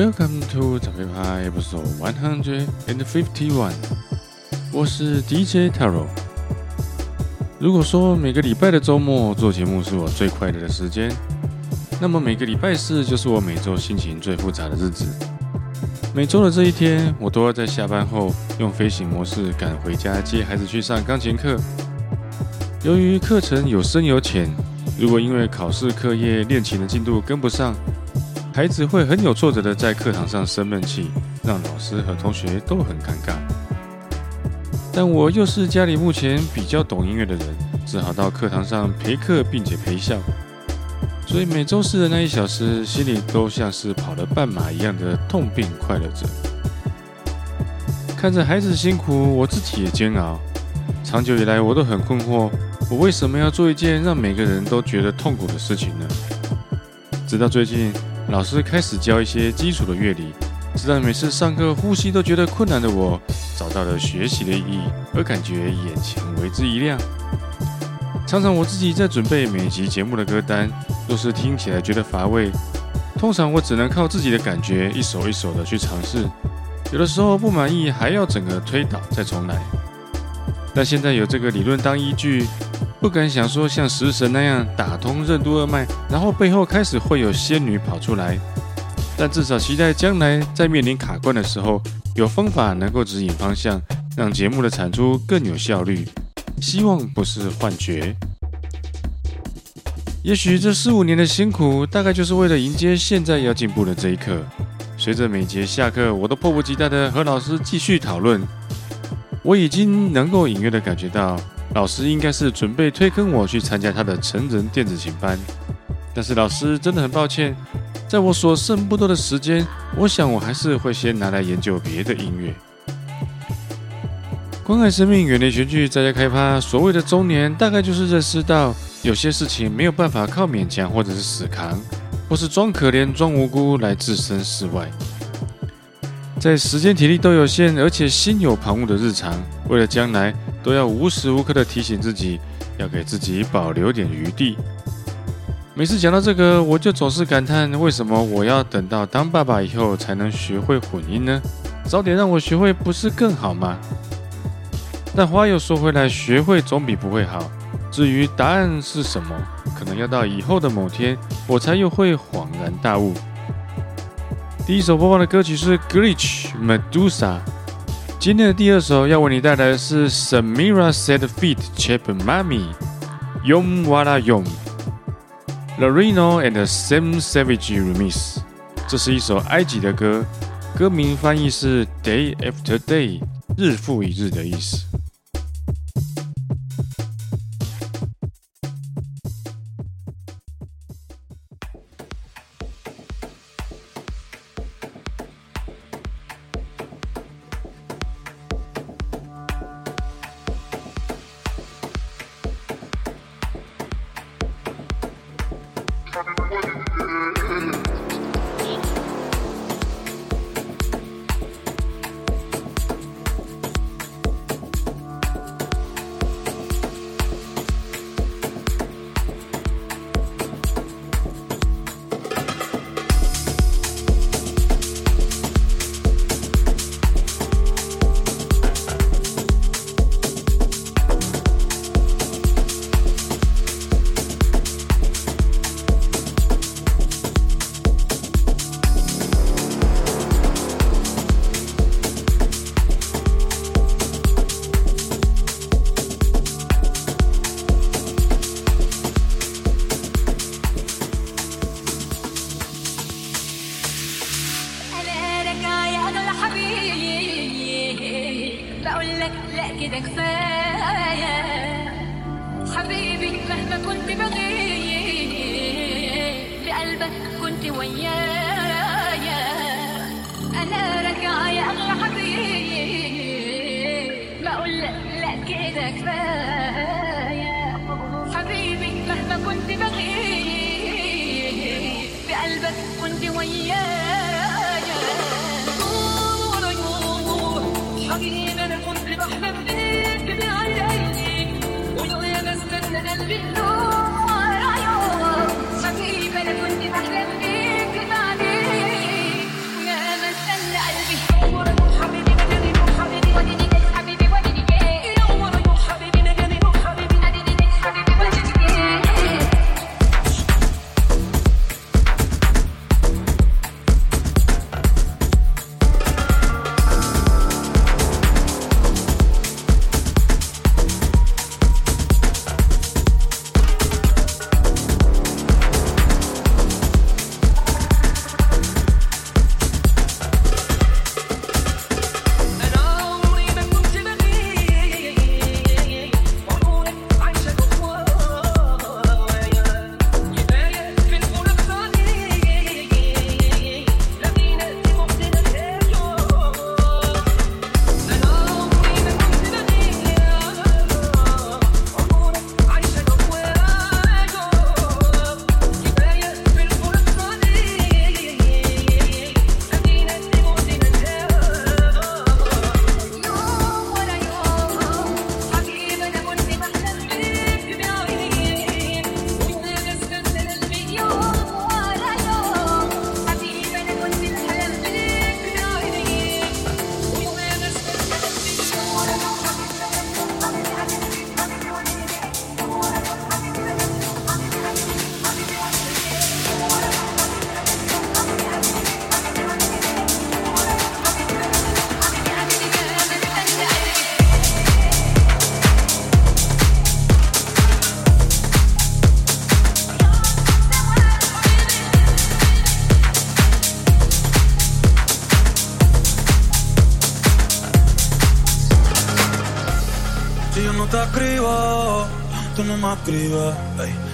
Welcome to 长辈派 Episode One Hundred and Fifty One。我是 DJ Taro。如果说每个礼拜的周末做节目是我最快乐的时间，那么每个礼拜四就是我每周心情最复杂的日子。每周的这一天，我都要在下班后用飞行模式赶回家接孩子去上钢琴课。由于课程有深有浅，如果因为考试、课业、练琴的进度跟不上，孩子会很有挫折的在课堂上生闷气，让老师和同学都很尴尬。但我又是家里目前比较懂音乐的人，只好到课堂上陪课并且陪笑。所以每周四的那一小时，心里都像是跑了半马一样的痛并快乐着。看着孩子辛苦，我自己也煎熬。长久以来，我都很困惑，我为什么要做一件让每个人都觉得痛苦的事情呢？直到最近。老师开始教一些基础的乐理，直到每次上课呼吸都觉得困难的我，找到了学习的意义，而感觉眼前为之一亮。常常我自己在准备每集节目的歌单，若是听起来觉得乏味，通常我只能靠自己的感觉，一首一首的去尝试。有的时候不满意，还要整个推倒再重来。但现在有这个理论当依据。不敢想说像食神那样打通任督二脉，然后背后开始会有仙女跑出来，但至少期待将来在面临卡关的时候，有方法能够指引方向，让节目的产出更有效率。希望不是幻觉。也许这四五年的辛苦，大概就是为了迎接现在要进步的这一刻。随着每节下课，我都迫不及待地和老师继续讨论。我已经能够隐约地感觉到。老师应该是准备推坑我去参加他的成人电子琴班，但是老师真的很抱歉，在我所剩不多的时间，我想我还是会先拿来研究别的音乐。关爱生命，远离群聚，在家开趴。所谓的中年，大概就是认识到有些事情没有办法靠勉强或者是死扛，或是装可怜、装无辜来置身事外。在时间体力都有限，而且心有旁骛的日常，为了将来。都要无时无刻的提醒自己，要给自己保留点余地。每次讲到这个，我就总是感叹：为什么我要等到当爸爸以后才能学会混音呢？早点让我学会不是更好吗？但话又说回来，学会总比不会好。至于答案是什么，可能要到以后的某天，我才又会恍然大悟。第一首播放的歌曲是 Glitch Medusa。今天的第二首要为你带来的是 Samira Set Feet Chip Mami Yom Wala Yom Larino and Sam Savage Remix。这是一首埃及的歌，歌名翻译是 Day After Day，日复一日的意思。的文言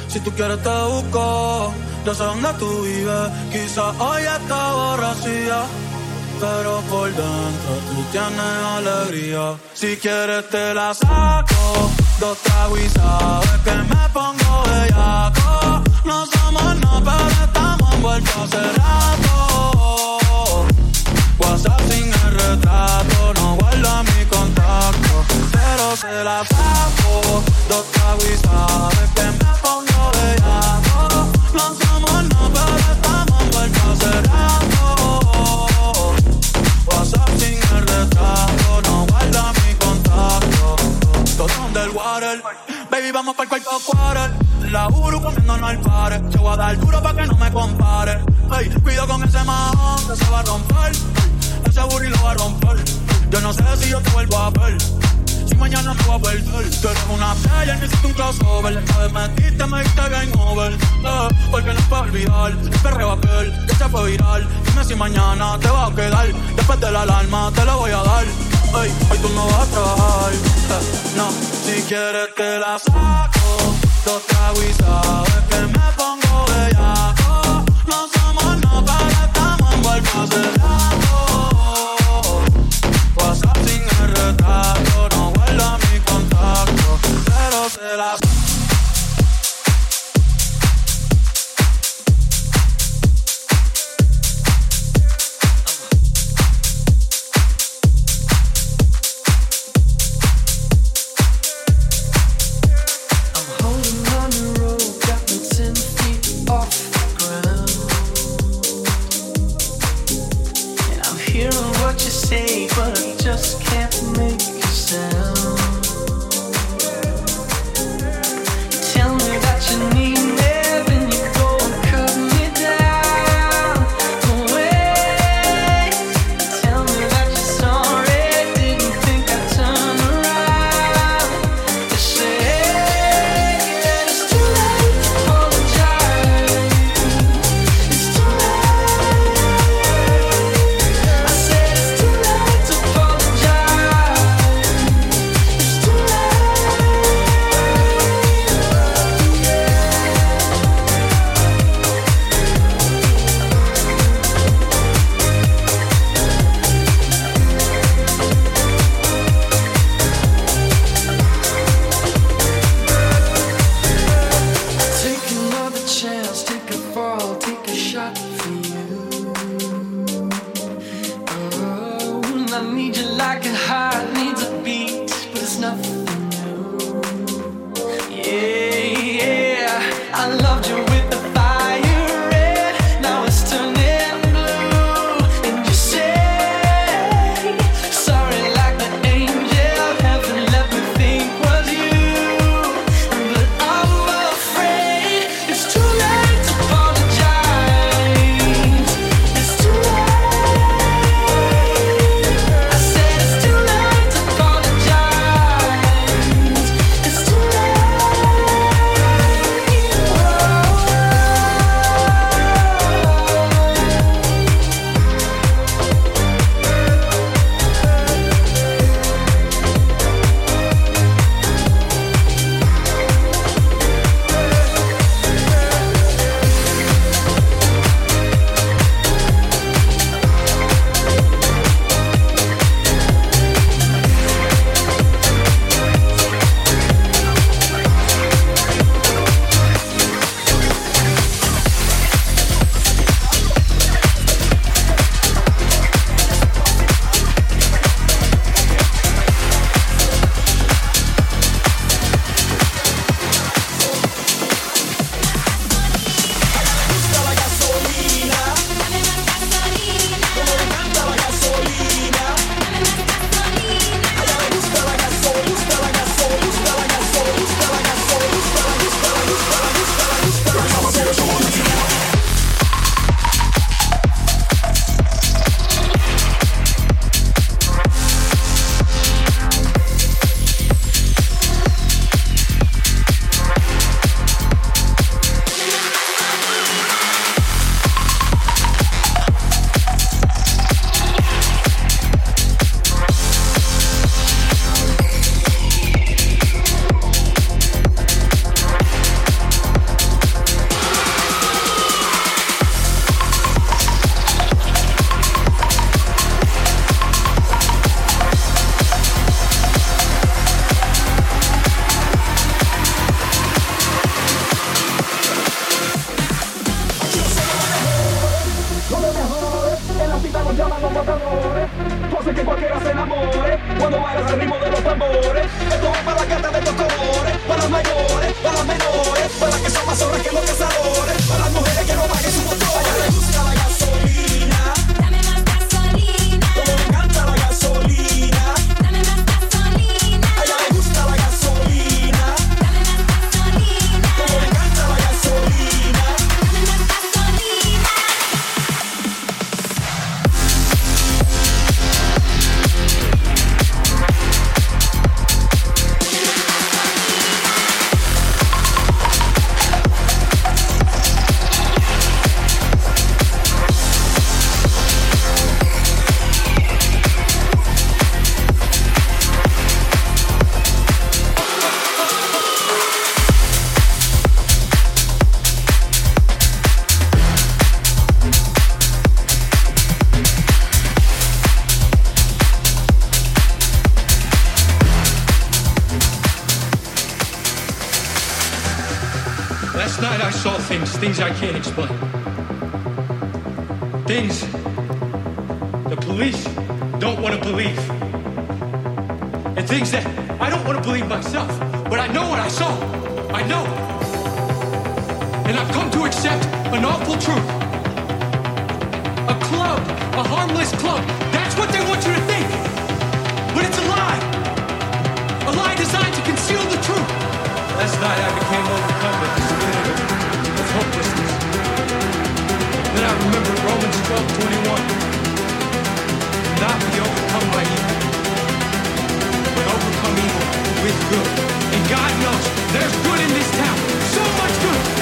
Si tú quieres te busco, yo sé dónde tú vives. Quizás hoy está borracía, pero por dentro tú tienes alegría. Si quieres te la saco, dos tragos y sabes que me pongo bellaco. No somos no, pero estamos envueltos hace rato. WhatsApp sin el retrato, no se la saco. Dos tragos y sabes que me pongo bellaco. No somos no, pero estamos envueltos rato. WhatsApp sin el retrato, no guarda mi contacto. Todo underwater, baby, vamos para el cuarto quarter. La Uru comiéndonos al pare. Te voy a dar duro pa' que no me compare. Cuido con ese mahón que se va a romper. Ese booty lo va a romper. Yo no sé si yo te vuelvo a ver. Mañana te voy a perder. Tú eres una playa, necesito un crossover. Vez metiste, me diste game over. Eh, porque no puedo olvidar el perreo aquel que se fue viral. Dime si mañana te va a quedar. Después de la alarma te lo voy a dar. Ey, hoy tú no vas a trabajar. eh, no, si quieres te la saco. Dos tragos y sabes que me pongo And I've come to accept an awful truth. A club, a harmless club. That's what they want you to think. But it's a lie. A lie designed to conceal the truth. Last night I became overcome with this feeling hopelessness. Then I remembered Romans 12, 21. Not be overcome by evil, but overcome evil with good. And God knows there's good in this town. So much good.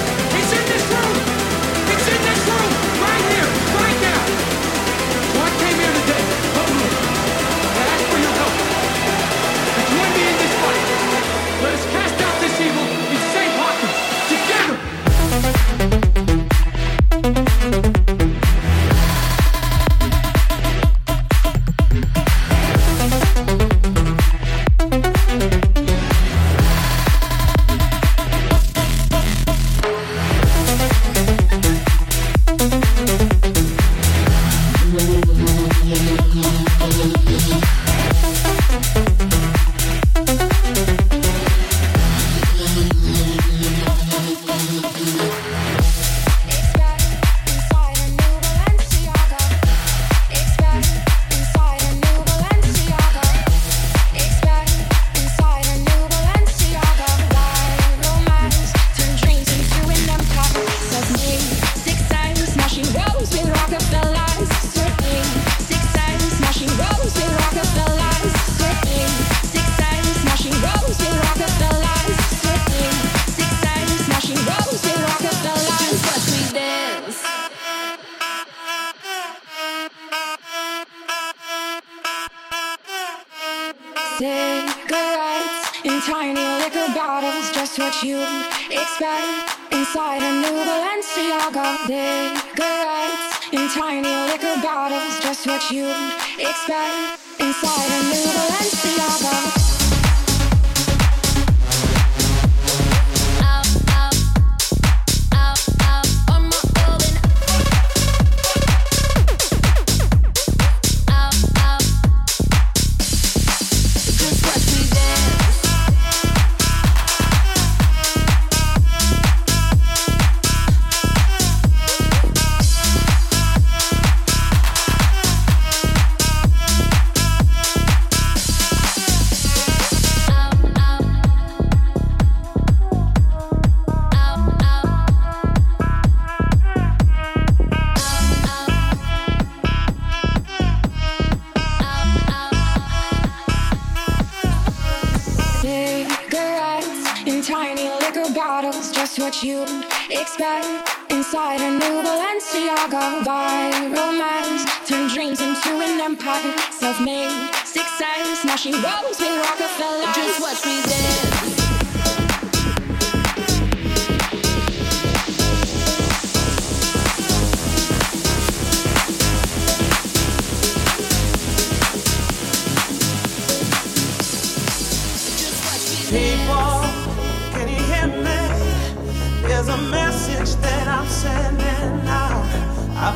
You what you'd expect. Inside a new Balenciaga, viral romance turn dreams into an empire. Self-made success, now she rolls with Rockefeller. Just watch me dance.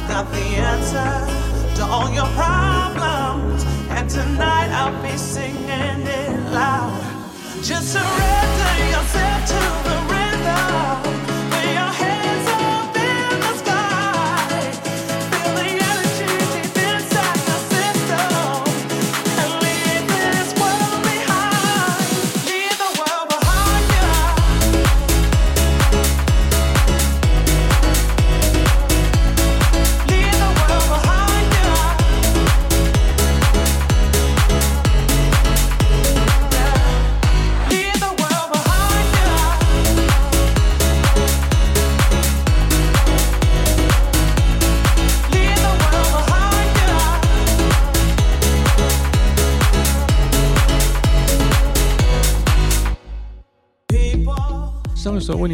Got the answer to all your problems, and tonight I'll be singing it loud. Just surrender yourself to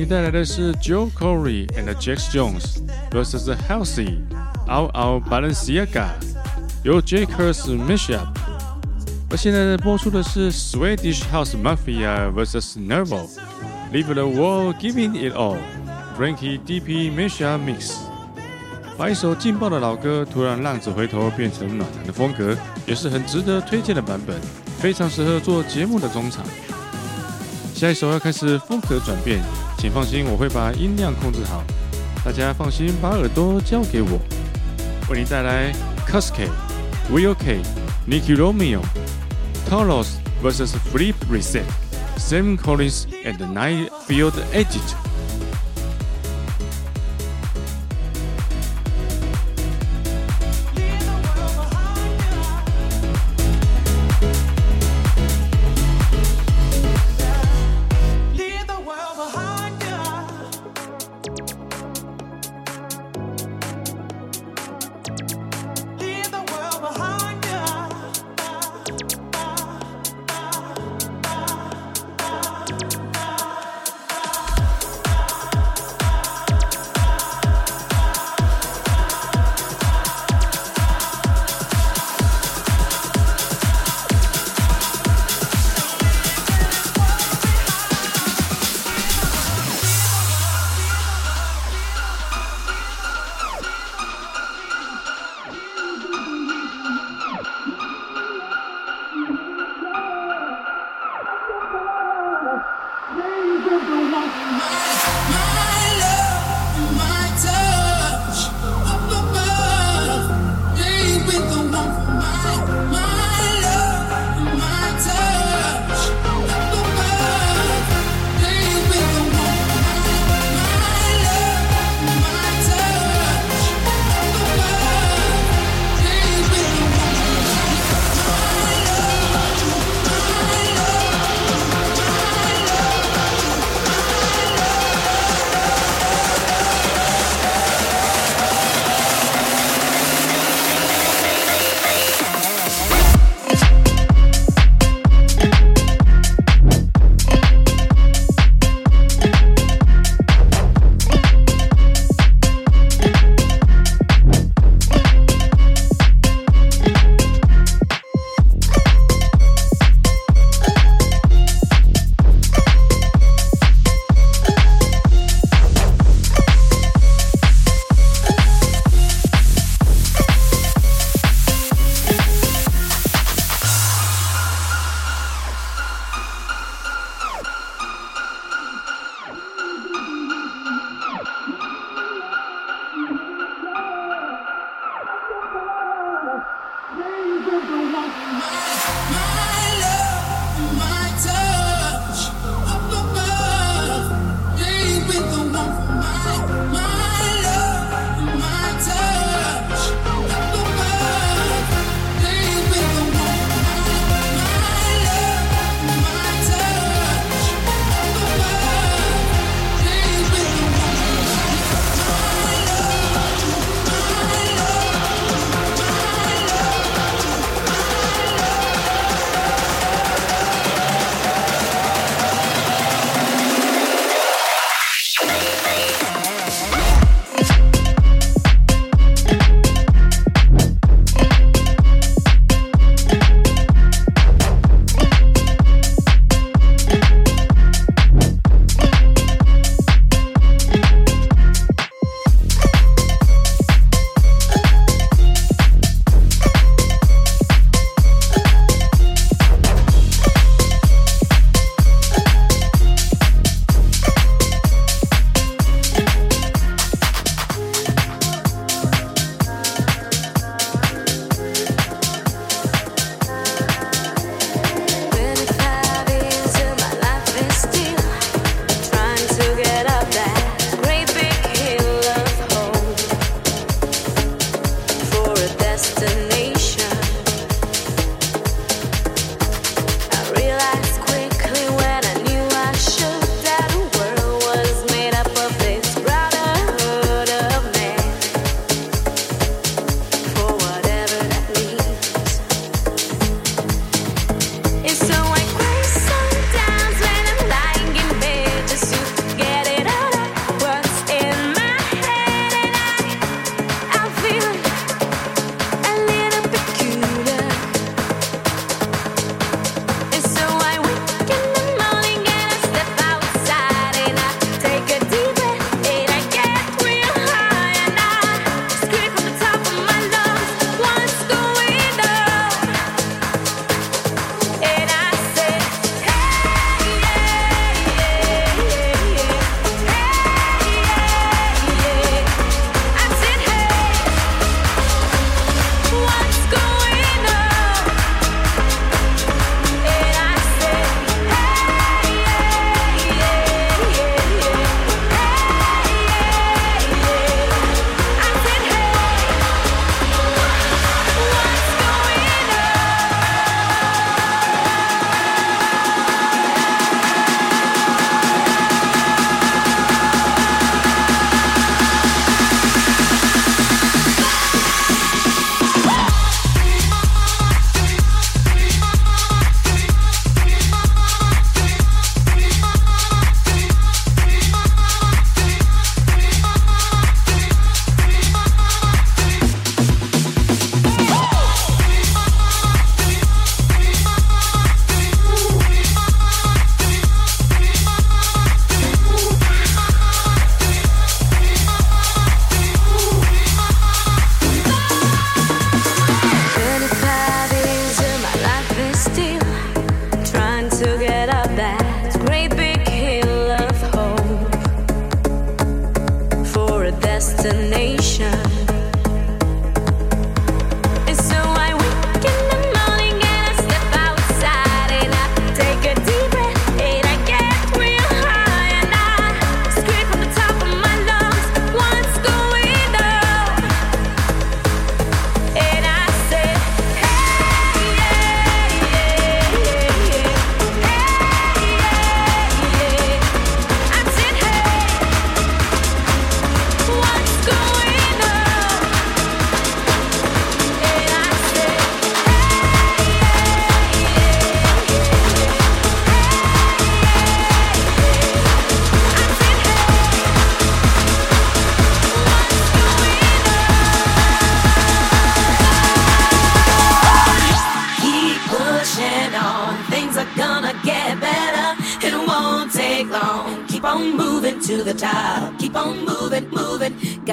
带来的是 Joe Corey and Jack Jones vs Healthy Out Out Balenciaga，由 J. Curse Mashup。而现在播出的是 Swedish House Mafia vs Nervo Leave the World Giving It All Frankie D P Mishap Mix。把一首劲爆的老歌突然浪子回头变成暖男的风格，也是很值得推荐的版本，非常适合做节目的中场。下一首要开始风格转变，请放心，我会把音量控制好，大家放心把耳朵交给我。为你带来 c u s k e、Will K、Nicky Romeo、Talos vs Flip Reset、Sam Collins and Night Field Edit。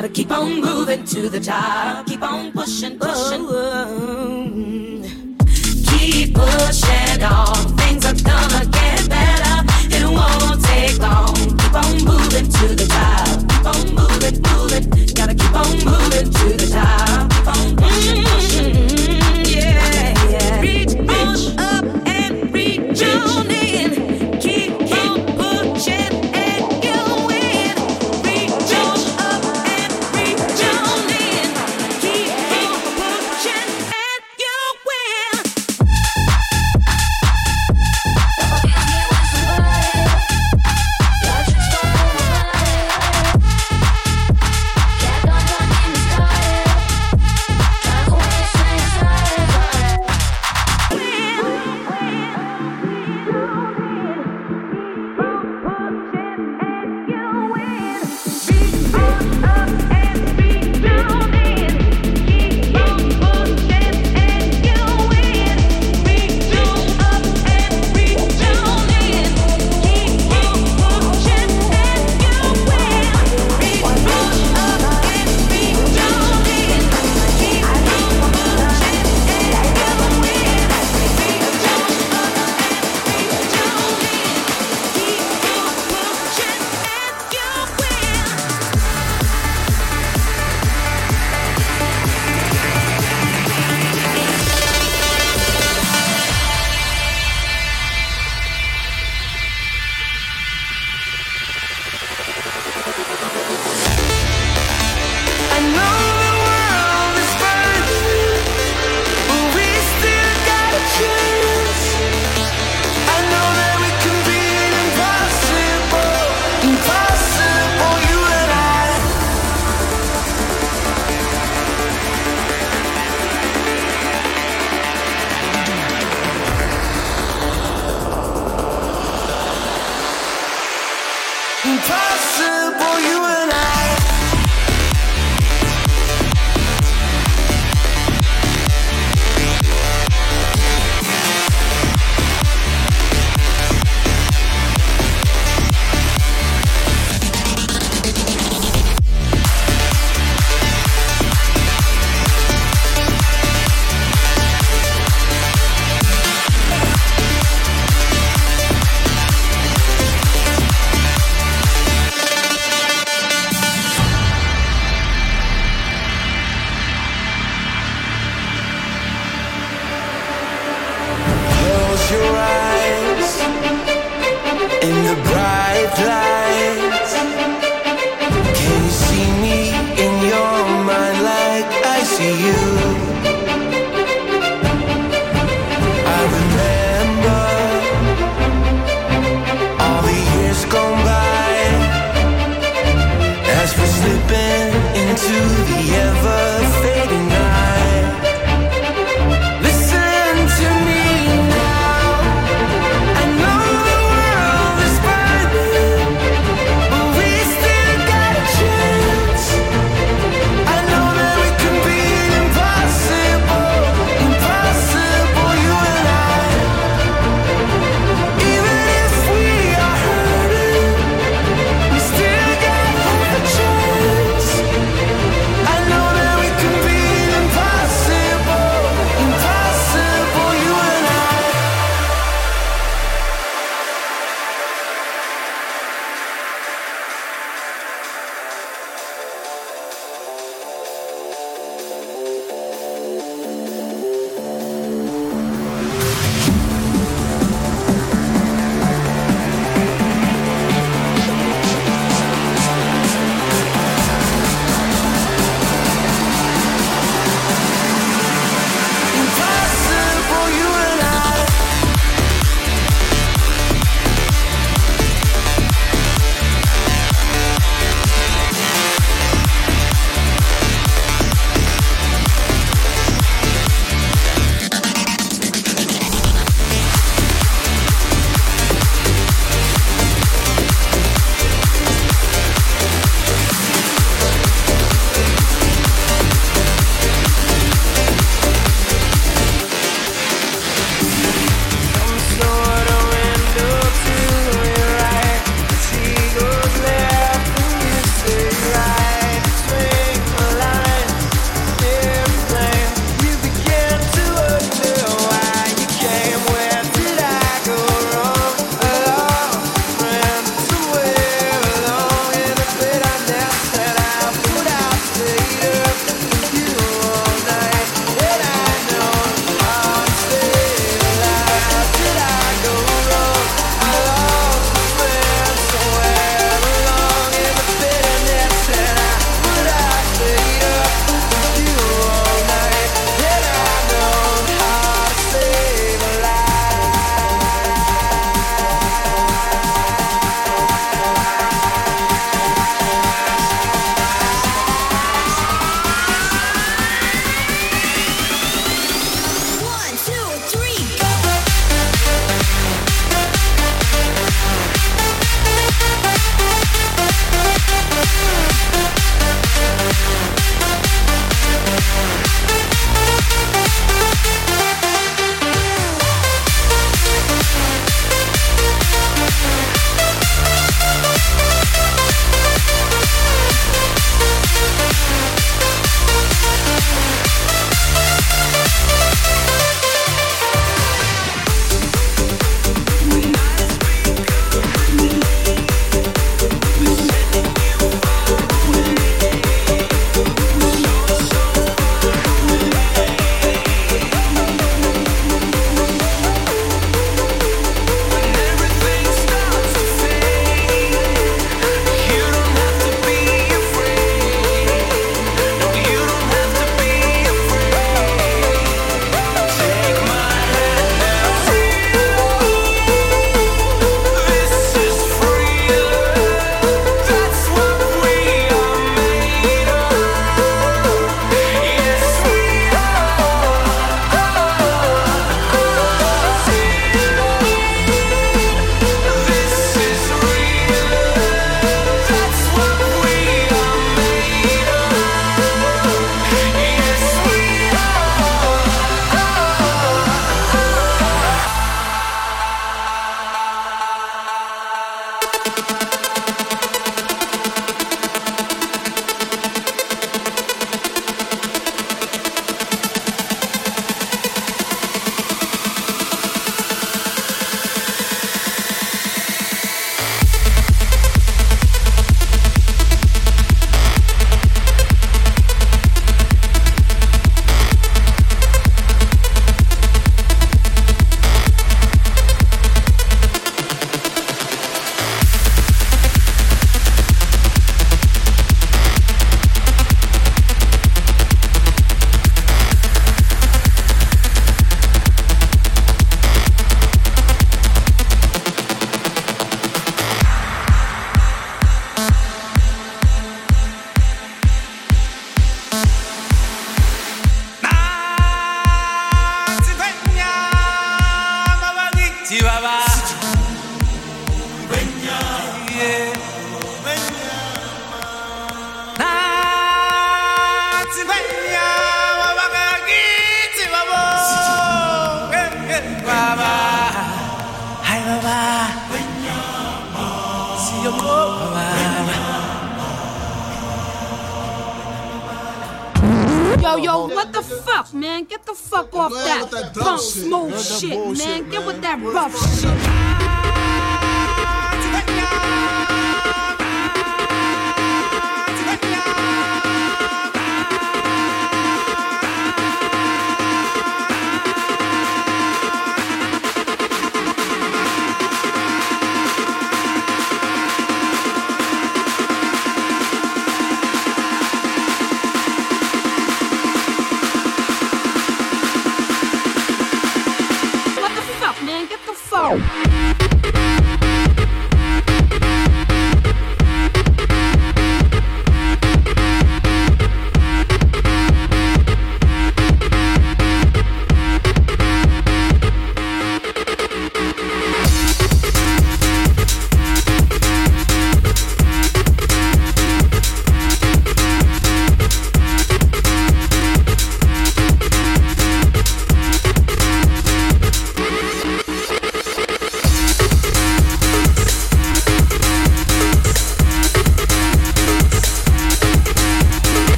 Gotta keep on moving to the top. Keep on pushing, pushing. With that rough shit.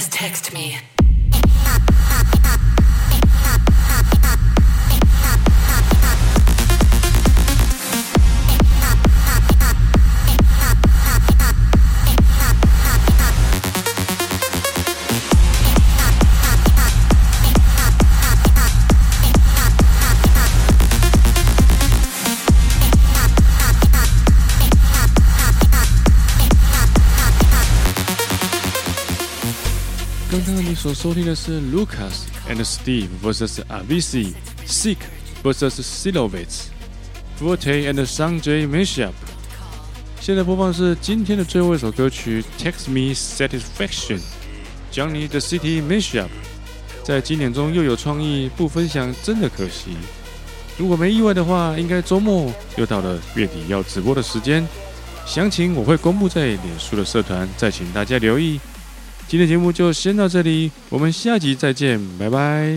Just text me. 所收听的是 Lucas and Steve vs Avicii Sick vs Silovitz Forte and Sanjay Mashup。现在播放是今天的最后一首歌曲 Text Me Satisfaction Johnny the City Mashup。在经典中又有创意，不分享真的可惜。如果没意外的话，应该周末又到了月底要直播的时间，详情我会公布在脸书的社团，再请大家留意。今天节目就先到这里，我们下集再见，拜拜。